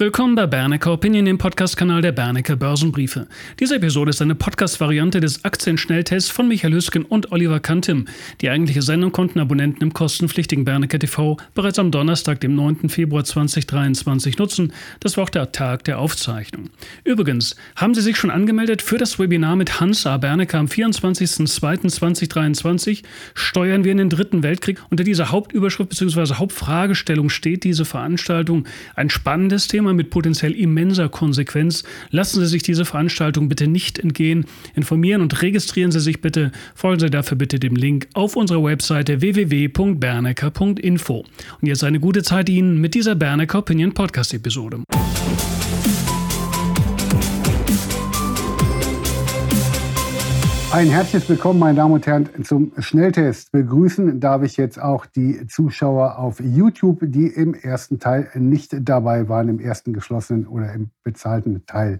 Willkommen bei Bernecker Opinion, dem Podcast-Kanal der Bernecker Börsenbriefe. Diese Episode ist eine Podcast-Variante des Aktienschnelltests von Michael Hüsken und Oliver Kantim. Die eigentliche Sendung konnten Abonnenten im kostenpflichtigen Bernecker TV bereits am Donnerstag, dem 9. Februar 2023 nutzen. Das war auch der Tag der Aufzeichnung. Übrigens, haben Sie sich schon angemeldet für das Webinar mit Hans A. Bernecker am 24.02.2023? Steuern wir in den Dritten Weltkrieg? Unter dieser Hauptüberschrift bzw. Hauptfragestellung steht diese Veranstaltung. Ein spannendes Thema Thema mit potenziell immenser Konsequenz. Lassen Sie sich diese Veranstaltung bitte nicht entgehen. Informieren und registrieren Sie sich bitte. Folgen Sie dafür bitte dem Link auf unserer Webseite www.bernecker.info. Und jetzt eine gute Zeit Ihnen mit dieser Bernecker Opinion Podcast Episode. Ein herzliches Willkommen, meine Damen und Herren, zum Schnelltest. Begrüßen darf ich jetzt auch die Zuschauer auf YouTube, die im ersten Teil nicht dabei waren, im ersten geschlossenen oder im bezahlten Teil.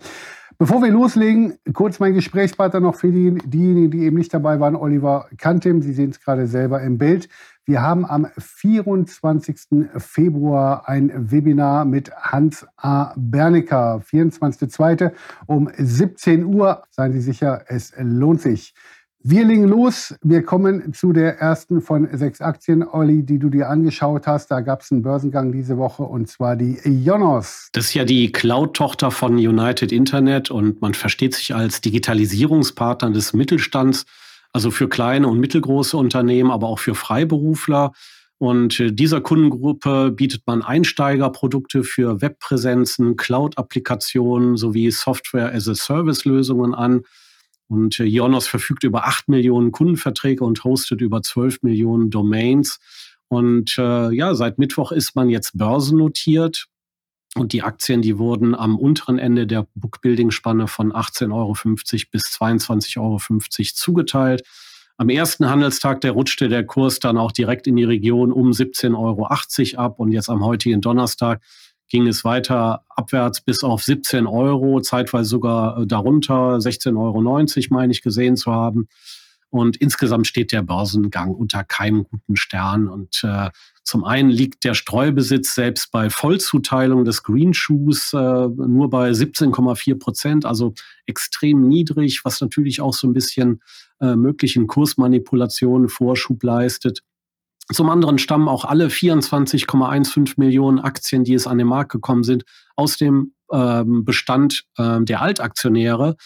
Bevor wir loslegen, kurz mein Gesprächspartner noch für die, diejenigen, die eben nicht dabei waren, Oliver Kantim. Sie sehen es gerade selber im Bild. Wir haben am 24. Februar ein Webinar mit Hans A. Bernecker, 24.02. um 17 Uhr. Seien Sie sicher, es lohnt sich. Wir legen los. Wir kommen zu der ersten von sechs Aktien, Olli, die du dir angeschaut hast. Da gab es einen Börsengang diese Woche und zwar die Ionos. Das ist ja die Cloud-Tochter von United Internet und man versteht sich als Digitalisierungspartner des Mittelstands also für kleine und mittelgroße Unternehmen, aber auch für Freiberufler. Und äh, dieser Kundengruppe bietet man Einsteigerprodukte für Webpräsenzen, Cloud-Applikationen sowie Software-as-a-Service-Lösungen an. Und äh, Ionos verfügt über 8 Millionen Kundenverträge und hostet über 12 Millionen Domains. Und äh, ja, seit Mittwoch ist man jetzt börsennotiert. Und die Aktien, die wurden am unteren Ende der Bookbuilding-Spanne von 18,50 Euro bis 22,50 Euro zugeteilt. Am ersten Handelstag, der rutschte der Kurs dann auch direkt in die Region um 17,80 Euro ab. Und jetzt am heutigen Donnerstag ging es weiter abwärts bis auf 17 Euro, zeitweise sogar äh, darunter, 16,90 Euro meine ich gesehen zu haben. Und insgesamt steht der Börsengang unter keinem guten Stern. Und äh, zum einen liegt der Streubesitz selbst bei Vollzuteilung des Green Shoes äh, nur bei 17,4 Prozent, also extrem niedrig, was natürlich auch so ein bisschen äh, möglichen Kursmanipulationen Vorschub leistet. Zum anderen stammen auch alle 24,15 Millionen Aktien, die es an den Markt gekommen sind, aus dem ähm, Bestand äh, der Altaktionäre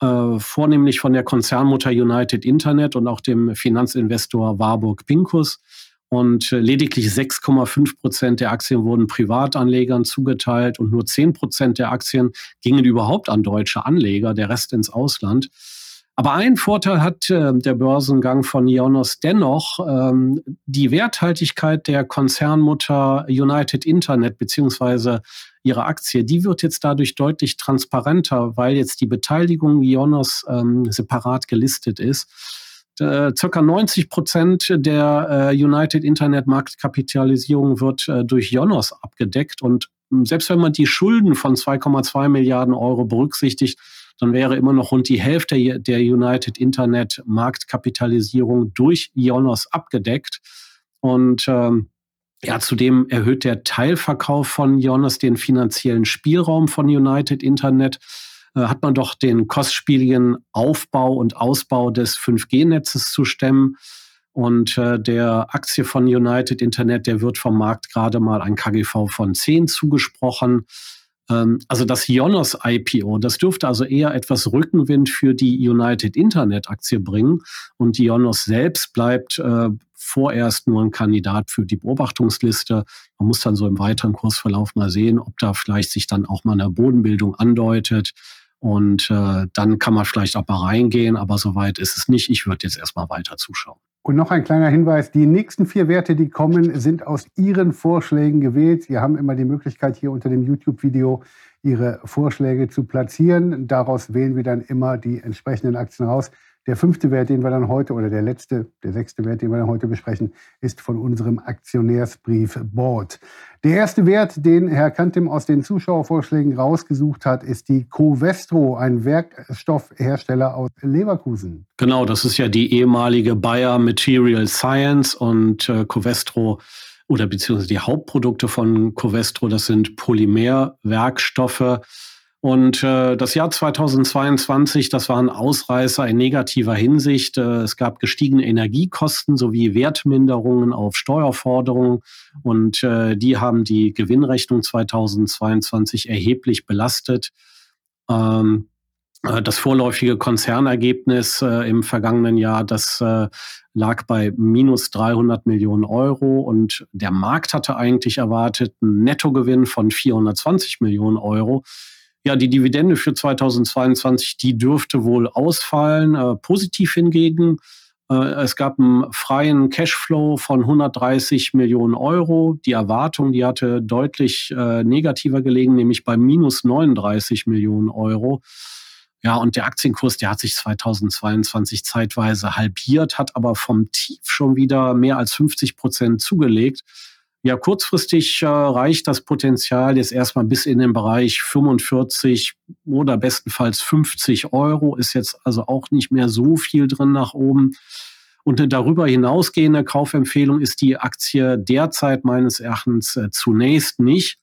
äh, vornehmlich von der Konzernmutter United Internet und auch dem Finanzinvestor Warburg Pincus. Und äh, lediglich 6,5 Prozent der Aktien wurden Privatanlegern zugeteilt und nur 10 Prozent der Aktien gingen überhaupt an deutsche Anleger, der Rest ins Ausland. Aber einen Vorteil hat äh, der Börsengang von Ionos dennoch. Ähm, die Werthaltigkeit der Konzernmutter United Internet beziehungsweise ihre Aktie, die wird jetzt dadurch deutlich transparenter, weil jetzt die Beteiligung Ionos ähm, separat gelistet ist. Äh, circa 90 Prozent der äh, United Internet Marktkapitalisierung wird äh, durch Ionos abgedeckt und hm, selbst wenn man die Schulden von 2,2 Milliarden Euro berücksichtigt, dann wäre immer noch rund die Hälfte der United Internet Marktkapitalisierung durch Ionos abgedeckt. Und ähm, ja, zudem erhöht der Teilverkauf von Ionos den finanziellen Spielraum von United Internet. Äh, hat man doch den kostspieligen Aufbau und Ausbau des 5G-Netzes zu stemmen. Und äh, der Aktie von United Internet, der wird vom Markt gerade mal ein KGV von 10 zugesprochen. Ähm, also das Ionos IPO, das dürfte also eher etwas Rückenwind für die United Internet Aktie bringen. Und Ionos selbst bleibt äh, vorerst nur ein Kandidat für die Beobachtungsliste. Man muss dann so im weiteren Kursverlauf mal sehen, ob da vielleicht sich dann auch mal eine Bodenbildung andeutet. Und äh, dann kann man vielleicht auch mal reingehen, aber soweit ist es nicht. Ich würde jetzt erstmal weiter zuschauen. Und noch ein kleiner Hinweis, die nächsten vier Werte, die kommen, sind aus Ihren Vorschlägen gewählt. Sie haben immer die Möglichkeit, hier unter dem YouTube-Video Ihre Vorschläge zu platzieren. Daraus wählen wir dann immer die entsprechenden Aktien raus. Der fünfte Wert, den wir dann heute, oder der letzte, der sechste Wert, den wir dann heute besprechen, ist von unserem Aktionärsbrief Board. Der erste Wert, den Herr Kantim aus den Zuschauervorschlägen rausgesucht hat, ist die Covestro, ein Werkstoffhersteller aus Leverkusen. Genau, das ist ja die ehemalige Bayer Material Science und äh, Covestro oder beziehungsweise die Hauptprodukte von Covestro, das sind Polymerwerkstoffe. Und äh, das Jahr 2022, das war ein Ausreißer in negativer Hinsicht. Äh, es gab gestiegene Energiekosten sowie Wertminderungen auf Steuerforderungen und äh, die haben die Gewinnrechnung 2022 erheblich belastet. Ähm, äh, das vorläufige Konzernergebnis äh, im vergangenen Jahr, das äh, lag bei minus 300 Millionen Euro und der Markt hatte eigentlich erwartet einen Nettogewinn von 420 Millionen Euro. Ja, die Dividende für 2022, die dürfte wohl ausfallen. Äh, positiv hingegen, äh, es gab einen freien Cashflow von 130 Millionen Euro. Die Erwartung, die hatte deutlich äh, negativer gelegen, nämlich bei minus 39 Millionen Euro. Ja, und der Aktienkurs, der hat sich 2022 zeitweise halbiert, hat aber vom Tief schon wieder mehr als 50 Prozent zugelegt. Ja, kurzfristig äh, reicht das Potenzial jetzt erstmal bis in den Bereich 45 oder bestenfalls 50 Euro. Ist jetzt also auch nicht mehr so viel drin nach oben. Und eine darüber hinausgehende Kaufempfehlung ist die Aktie derzeit meines Erachtens äh, zunächst nicht.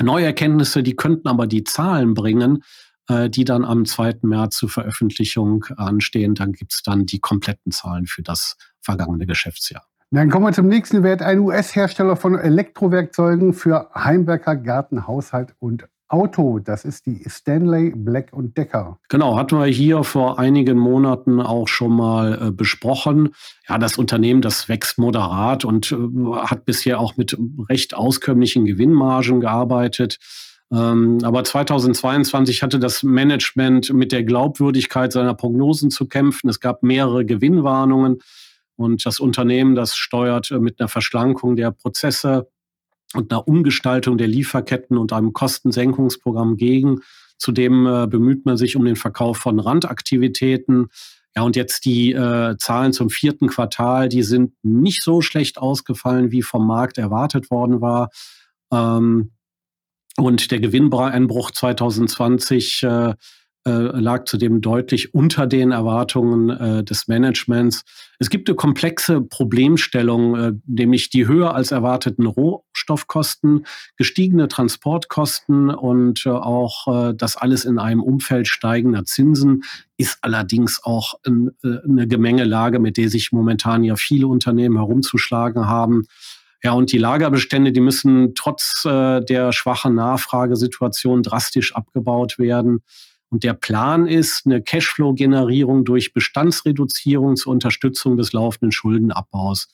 Neue Erkenntnisse, die könnten aber die Zahlen bringen, äh, die dann am 2. März zur Veröffentlichung anstehen. Dann gibt's dann die kompletten Zahlen für das vergangene Geschäftsjahr. Dann kommen wir zum nächsten Wert. Ein US-Hersteller von Elektrowerkzeugen für Heimwerker, Garten, Haushalt und Auto. Das ist die Stanley Black Decker. Genau, hatten wir hier vor einigen Monaten auch schon mal äh, besprochen. Ja, das Unternehmen, das wächst moderat und äh, hat bisher auch mit recht auskömmlichen Gewinnmargen gearbeitet. Ähm, aber 2022 hatte das Management mit der Glaubwürdigkeit seiner Prognosen zu kämpfen. Es gab mehrere Gewinnwarnungen. Und das Unternehmen, das steuert äh, mit einer Verschlankung der Prozesse und einer Umgestaltung der Lieferketten und einem Kostensenkungsprogramm gegen. Zudem äh, bemüht man sich um den Verkauf von Randaktivitäten. Ja, und jetzt die äh, Zahlen zum vierten Quartal, die sind nicht so schlecht ausgefallen, wie vom Markt erwartet worden war. Ähm, und der Gewinneinbruch 2020 äh, äh, lag zudem deutlich unter den Erwartungen äh, des Managements. Es gibt eine komplexe Problemstellung, äh, nämlich die höher als erwarteten Rohstoffkosten, gestiegene Transportkosten und äh, auch äh, das alles in einem Umfeld steigender Zinsen ist allerdings auch ein, äh, eine Gemengelage, mit der sich momentan ja viele Unternehmen herumzuschlagen haben. Ja, und die Lagerbestände, die müssen trotz äh, der schwachen Nachfragesituation drastisch abgebaut werden. Und der Plan ist eine Cashflow-Generierung durch Bestandsreduzierung zur Unterstützung des laufenden Schuldenabbaus.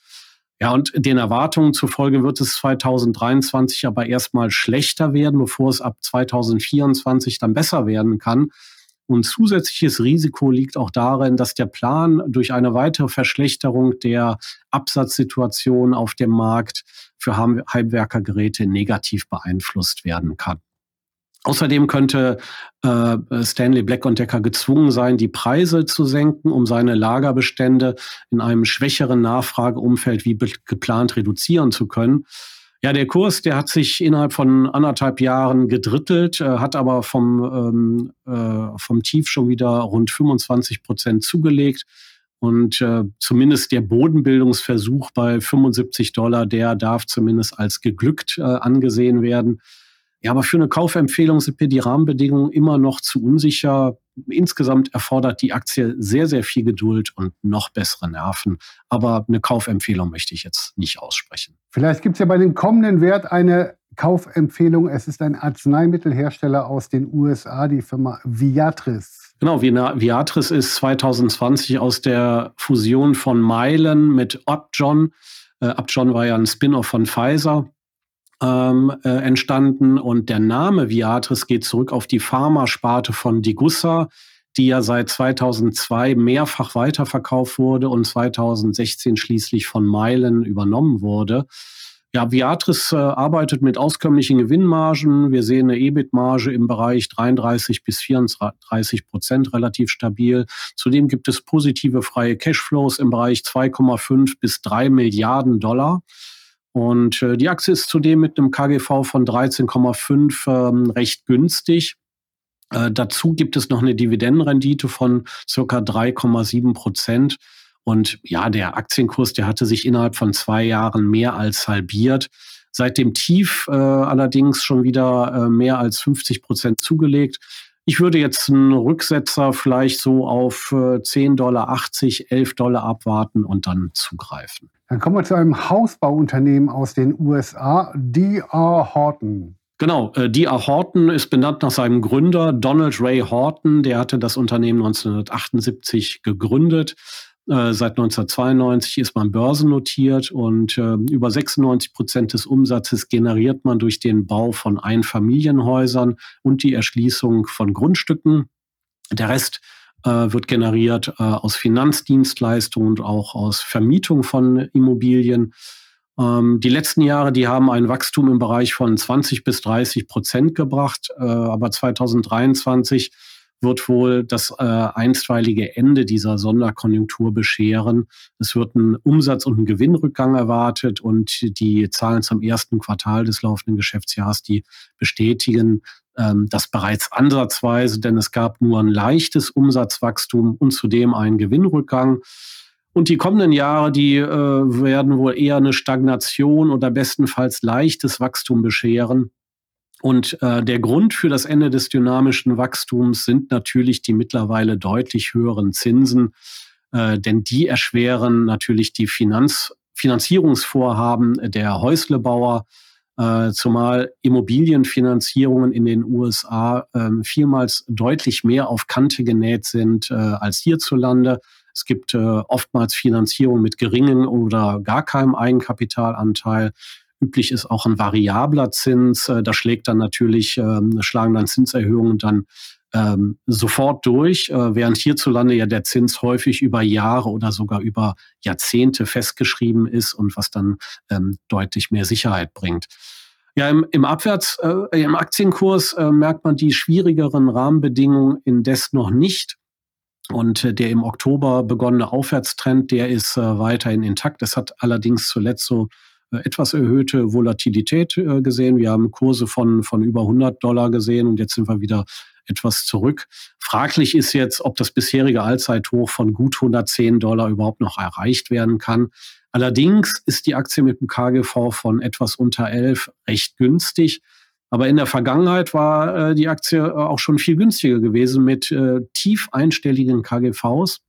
Ja, und den Erwartungen zufolge wird es 2023 aber erstmal schlechter werden, bevor es ab 2024 dann besser werden kann. Und zusätzliches Risiko liegt auch darin, dass der Plan durch eine weitere Verschlechterung der Absatzsituation auf dem Markt für Heimwerkergeräte negativ beeinflusst werden kann. Außerdem könnte äh, Stanley Black Decker gezwungen sein, die Preise zu senken, um seine Lagerbestände in einem schwächeren Nachfrageumfeld wie geplant reduzieren zu können. Ja, der Kurs, der hat sich innerhalb von anderthalb Jahren gedrittelt, äh, hat aber vom, ähm, äh, vom Tief schon wieder rund 25 Prozent zugelegt. Und äh, zumindest der Bodenbildungsversuch bei 75 Dollar, der darf zumindest als geglückt äh, angesehen werden. Ja, aber für eine Kaufempfehlung sind mir die Rahmenbedingungen immer noch zu unsicher. Insgesamt erfordert die Aktie sehr, sehr viel Geduld und noch bessere Nerven. Aber eine Kaufempfehlung möchte ich jetzt nicht aussprechen. Vielleicht gibt es ja bei dem kommenden Wert eine Kaufempfehlung. Es ist ein Arzneimittelhersteller aus den USA, die Firma Viatris. Genau, Viatris ist 2020 aus der Fusion von Mylan mit Upjohn. Äh, Upjohn war ja ein Spin-off von Pfizer ähm, äh, entstanden und der Name Viatris geht zurück auf die Pharmasparte von Digussa, die ja seit 2002 mehrfach weiterverkauft wurde und 2016 schließlich von Meilen übernommen wurde. Ja, Viatris äh, arbeitet mit auskömmlichen Gewinnmargen. Wir sehen eine EBIT-Marge im Bereich 33 bis 34 Prozent relativ stabil. Zudem gibt es positive freie Cashflows im Bereich 2,5 bis 3 Milliarden Dollar. Und äh, die Aktie ist zudem mit einem KGV von 13,5 ähm, recht günstig. Äh, dazu gibt es noch eine Dividendenrendite von circa 3,7 Prozent. Und ja, der Aktienkurs, der hatte sich innerhalb von zwei Jahren mehr als halbiert. Seit dem Tief äh, allerdings schon wieder äh, mehr als 50 Prozent zugelegt. Ich würde jetzt einen Rücksetzer vielleicht so auf äh, 10,80 Dollar, 11 Dollar abwarten und dann zugreifen. Dann kommen wir zu einem Hausbauunternehmen aus den USA, D.R. Horton. Genau, äh, D.R. Horton ist benannt nach seinem Gründer Donald Ray Horton. Der hatte das Unternehmen 1978 gegründet. Äh, seit 1992 ist man börsennotiert und äh, über 96 Prozent des Umsatzes generiert man durch den Bau von Einfamilienhäusern und die Erschließung von Grundstücken. Der Rest wird generiert äh, aus Finanzdienstleistungen und auch aus Vermietung von Immobilien. Ähm, die letzten Jahre, die haben ein Wachstum im Bereich von 20 bis 30 Prozent gebracht, äh, aber 2023 wird wohl das äh, einstweilige Ende dieser Sonderkonjunktur bescheren. Es wird ein Umsatz- und ein Gewinnrückgang erwartet und die Zahlen zum ersten Quartal des laufenden Geschäftsjahres, die bestätigen das bereits ansatzweise, denn es gab nur ein leichtes Umsatzwachstum und zudem einen Gewinnrückgang. Und die kommenden Jahre, die äh, werden wohl eher eine Stagnation oder bestenfalls leichtes Wachstum bescheren. Und äh, der Grund für das Ende des dynamischen Wachstums sind natürlich die mittlerweile deutlich höheren Zinsen, äh, denn die erschweren natürlich die Finanz Finanzierungsvorhaben der Häuslebauer, äh, zumal Immobilienfinanzierungen in den USA äh, vielmals deutlich mehr auf Kante genäht sind äh, als hierzulande. Es gibt äh, oftmals Finanzierung mit geringem oder gar keinem Eigenkapitalanteil. Üblich ist auch ein variabler Zins. Äh, da schlägt dann natürlich, ähm, schlagen dann Zinserhöhungen dann ähm, sofort durch, äh, während hierzulande ja der Zins häufig über Jahre oder sogar über Jahrzehnte festgeschrieben ist und was dann ähm, deutlich mehr Sicherheit bringt. Ja, im, im Abwärts, äh, im Aktienkurs äh, merkt man die schwierigeren Rahmenbedingungen indes noch nicht. Und äh, der im Oktober begonnene Aufwärtstrend, der ist äh, weiterhin intakt. Es hat allerdings zuletzt so äh, etwas erhöhte Volatilität äh, gesehen. Wir haben Kurse von, von über 100 Dollar gesehen und jetzt sind wir wieder etwas zurück. Fraglich ist jetzt, ob das bisherige Allzeithoch von gut 110 Dollar überhaupt noch erreicht werden kann. Allerdings ist die Aktie mit dem KGV von etwas unter 11 recht günstig. Aber in der Vergangenheit war äh, die Aktie auch schon viel günstiger gewesen mit äh, tief einstelligen KGVs.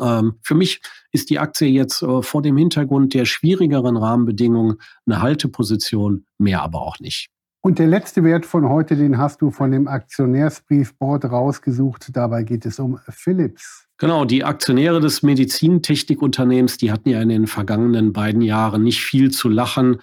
Ähm, für mich ist die Aktie jetzt äh, vor dem Hintergrund der schwierigeren Rahmenbedingungen eine Halteposition, mehr aber auch nicht. Und der letzte Wert von heute, den hast du von dem Aktionärsbriefboard rausgesucht. Dabei geht es um Philips. Genau, die Aktionäre des Medizintechnikunternehmens, die hatten ja in den vergangenen beiden Jahren nicht viel zu lachen.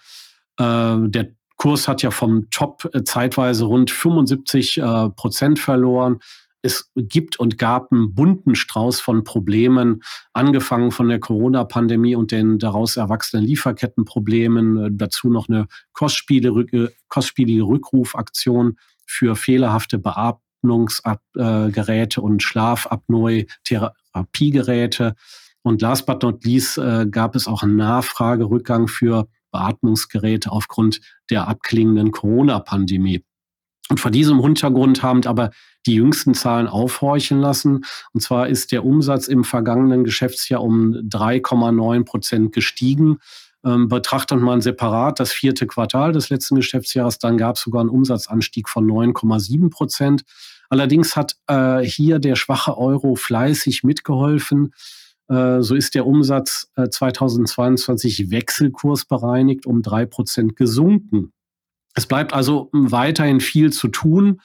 Äh, der Kurs hat ja vom Top äh, zeitweise rund 75 Prozent verloren es gibt und gab einen bunten Strauß von Problemen, angefangen von der Corona-Pandemie und den daraus erwachsenen Lieferkettenproblemen, äh, dazu noch eine kostspielige, kostspielige Rückrufaktion für fehlerhafte Beatmungsgeräte und Schlafapnoe-Therapiegeräte. Und last but not least äh, gab es auch einen Nachfragerückgang für Beatmungsgeräte aufgrund der abklingenden Corona-Pandemie. Und vor diesem Hintergrund haben aber die jüngsten Zahlen aufhorchen lassen. Und zwar ist der Umsatz im vergangenen Geschäftsjahr um 3,9 Prozent gestiegen. Ähm, betrachtet man separat das vierte Quartal des letzten Geschäftsjahres, dann gab es sogar einen Umsatzanstieg von 9,7 Prozent. Allerdings hat äh, hier der schwache Euro fleißig mitgeholfen. Äh, so ist der Umsatz äh, 2022 wechselkursbereinigt um drei Prozent gesunken. Es bleibt also weiterhin viel zu tun.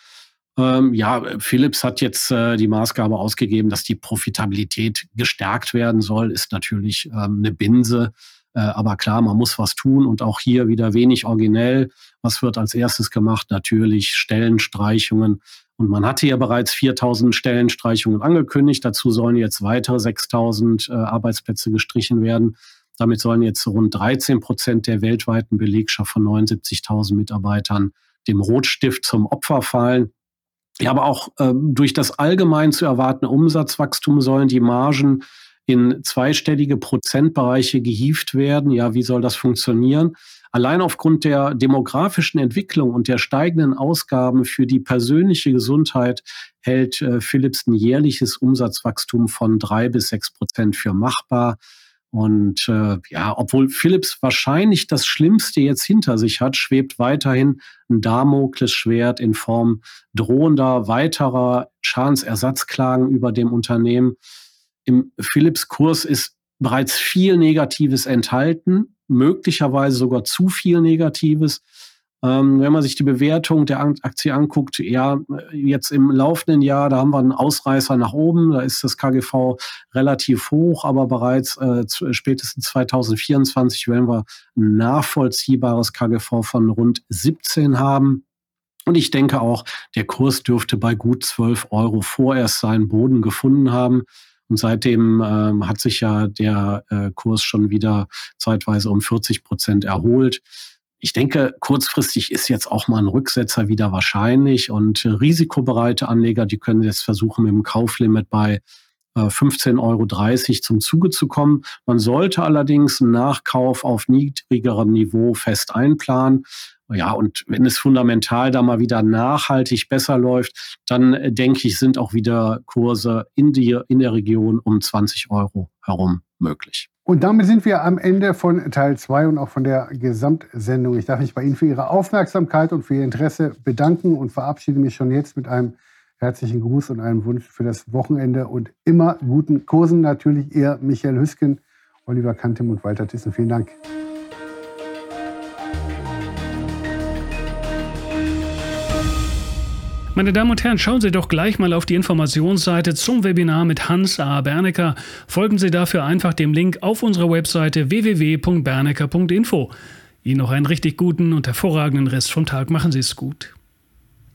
Ähm, ja, Philips hat jetzt äh, die Maßgabe ausgegeben, dass die Profitabilität gestärkt werden soll, ist natürlich ähm, eine Binse. Äh, aber klar, man muss was tun und auch hier wieder wenig originell. Was wird als erstes gemacht? Natürlich Stellenstreichungen. Und man hatte ja bereits 4000 Stellenstreichungen angekündigt. Dazu sollen jetzt weitere 6000 äh, Arbeitsplätze gestrichen werden. Damit sollen jetzt rund 13 Prozent der weltweiten Belegschaft von 79.000 Mitarbeitern dem Rotstift zum Opfer fallen. Ja, aber auch äh, durch das allgemein zu erwartende Umsatzwachstum sollen die Margen in zweistellige Prozentbereiche gehievt werden. Ja, wie soll das funktionieren? Allein aufgrund der demografischen Entwicklung und der steigenden Ausgaben für die persönliche Gesundheit hält äh, Philips ein jährliches Umsatzwachstum von drei bis sechs Prozent für machbar. Und äh, ja, obwohl Philips wahrscheinlich das Schlimmste jetzt hinter sich hat, schwebt weiterhin ein Damoklesschwert in Form drohender weiterer Schadensersatzklagen über dem Unternehmen. Im Philips-Kurs ist bereits viel Negatives enthalten, möglicherweise sogar zu viel Negatives. Ähm, wenn man sich die Bewertung der Aktie anguckt, ja, jetzt im laufenden Jahr, da haben wir einen Ausreißer nach oben, da ist das KGV relativ hoch, aber bereits äh, spätestens 2024 werden wir ein nachvollziehbares KGV von rund 17 haben. Und ich denke auch, der Kurs dürfte bei gut 12 Euro vorerst seinen Boden gefunden haben. Und seitdem ähm, hat sich ja der äh, Kurs schon wieder zeitweise um 40 Prozent erholt. Ich denke, kurzfristig ist jetzt auch mal ein Rücksetzer wieder wahrscheinlich und äh, risikobereite Anleger, die können jetzt versuchen, mit dem Kauflimit bei 15,30 äh, Euro zum Zuge zu kommen. Man sollte allerdings einen Nachkauf auf niedrigerem Niveau fest einplanen. Ja, und wenn es fundamental da mal wieder nachhaltig besser läuft, dann äh, denke ich, sind auch wieder Kurse in, die, in der Region um 20 Euro herum möglich. Und damit sind wir am Ende von Teil 2 und auch von der Gesamtsendung. Ich darf mich bei Ihnen für Ihre Aufmerksamkeit und für Ihr Interesse bedanken und verabschiede mich schon jetzt mit einem herzlichen Gruß und einem Wunsch für das Wochenende und immer guten Kursen. Natürlich Ihr Michael Hüsken, Oliver Kantem und Walter Thyssen. Vielen Dank. Meine Damen und Herren, schauen Sie doch gleich mal auf die Informationsseite zum Webinar mit Hans A. Bernecker. Folgen Sie dafür einfach dem Link auf unserer Webseite www.bernecker.info. Ihnen noch einen richtig guten und hervorragenden Rest vom Tag. Machen Sie es gut.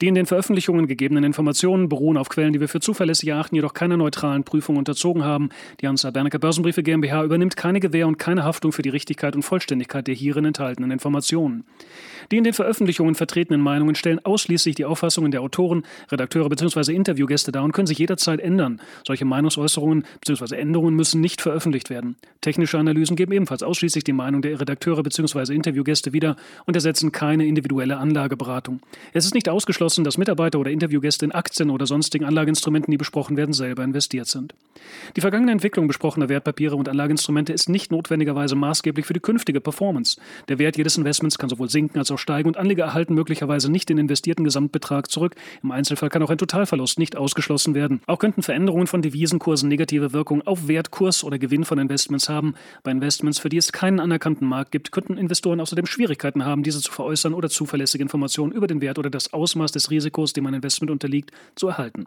Die in den Veröffentlichungen gegebenen Informationen beruhen auf Quellen, die wir für zuverlässig erachten, jedoch keiner neutralen Prüfung unterzogen haben. Die Hansa Bernecker Börsenbriefe GmbH übernimmt keine Gewähr und keine Haftung für die Richtigkeit und Vollständigkeit der hierin enthaltenen Informationen. Die in den Veröffentlichungen vertretenen Meinungen stellen ausschließlich die Auffassungen der Autoren, Redakteure bzw. Interviewgäste dar und können sich jederzeit ändern. Solche Meinungsäußerungen bzw. Änderungen müssen nicht veröffentlicht werden. Technische Analysen geben ebenfalls ausschließlich die Meinung der Redakteure bzw. Interviewgäste wieder und ersetzen keine individuelle Anlageberatung. Es ist nicht ausgeschlossen, dass Mitarbeiter oder Interviewgäste in Aktien oder sonstigen Anlageinstrumenten, die besprochen werden, selber investiert sind. Die vergangene Entwicklung besprochener Wertpapiere und Anlageinstrumente ist nicht notwendigerweise maßgeblich für die künftige Performance. Der Wert jedes Investments kann sowohl sinken als auch steigen und Anleger erhalten möglicherweise nicht den investierten Gesamtbetrag zurück. Im Einzelfall kann auch ein Totalverlust nicht ausgeschlossen werden. Auch könnten Veränderungen von Devisenkursen negative Wirkung auf Wert, Kurs oder Gewinn von Investments haben. Bei Investments, für die es keinen anerkannten Markt gibt, könnten Investoren außerdem Schwierigkeiten haben, diese zu veräußern oder zuverlässige Informationen über den Wert oder das Ausmaß des Risikos, dem ein Investment unterliegt, zu erhalten.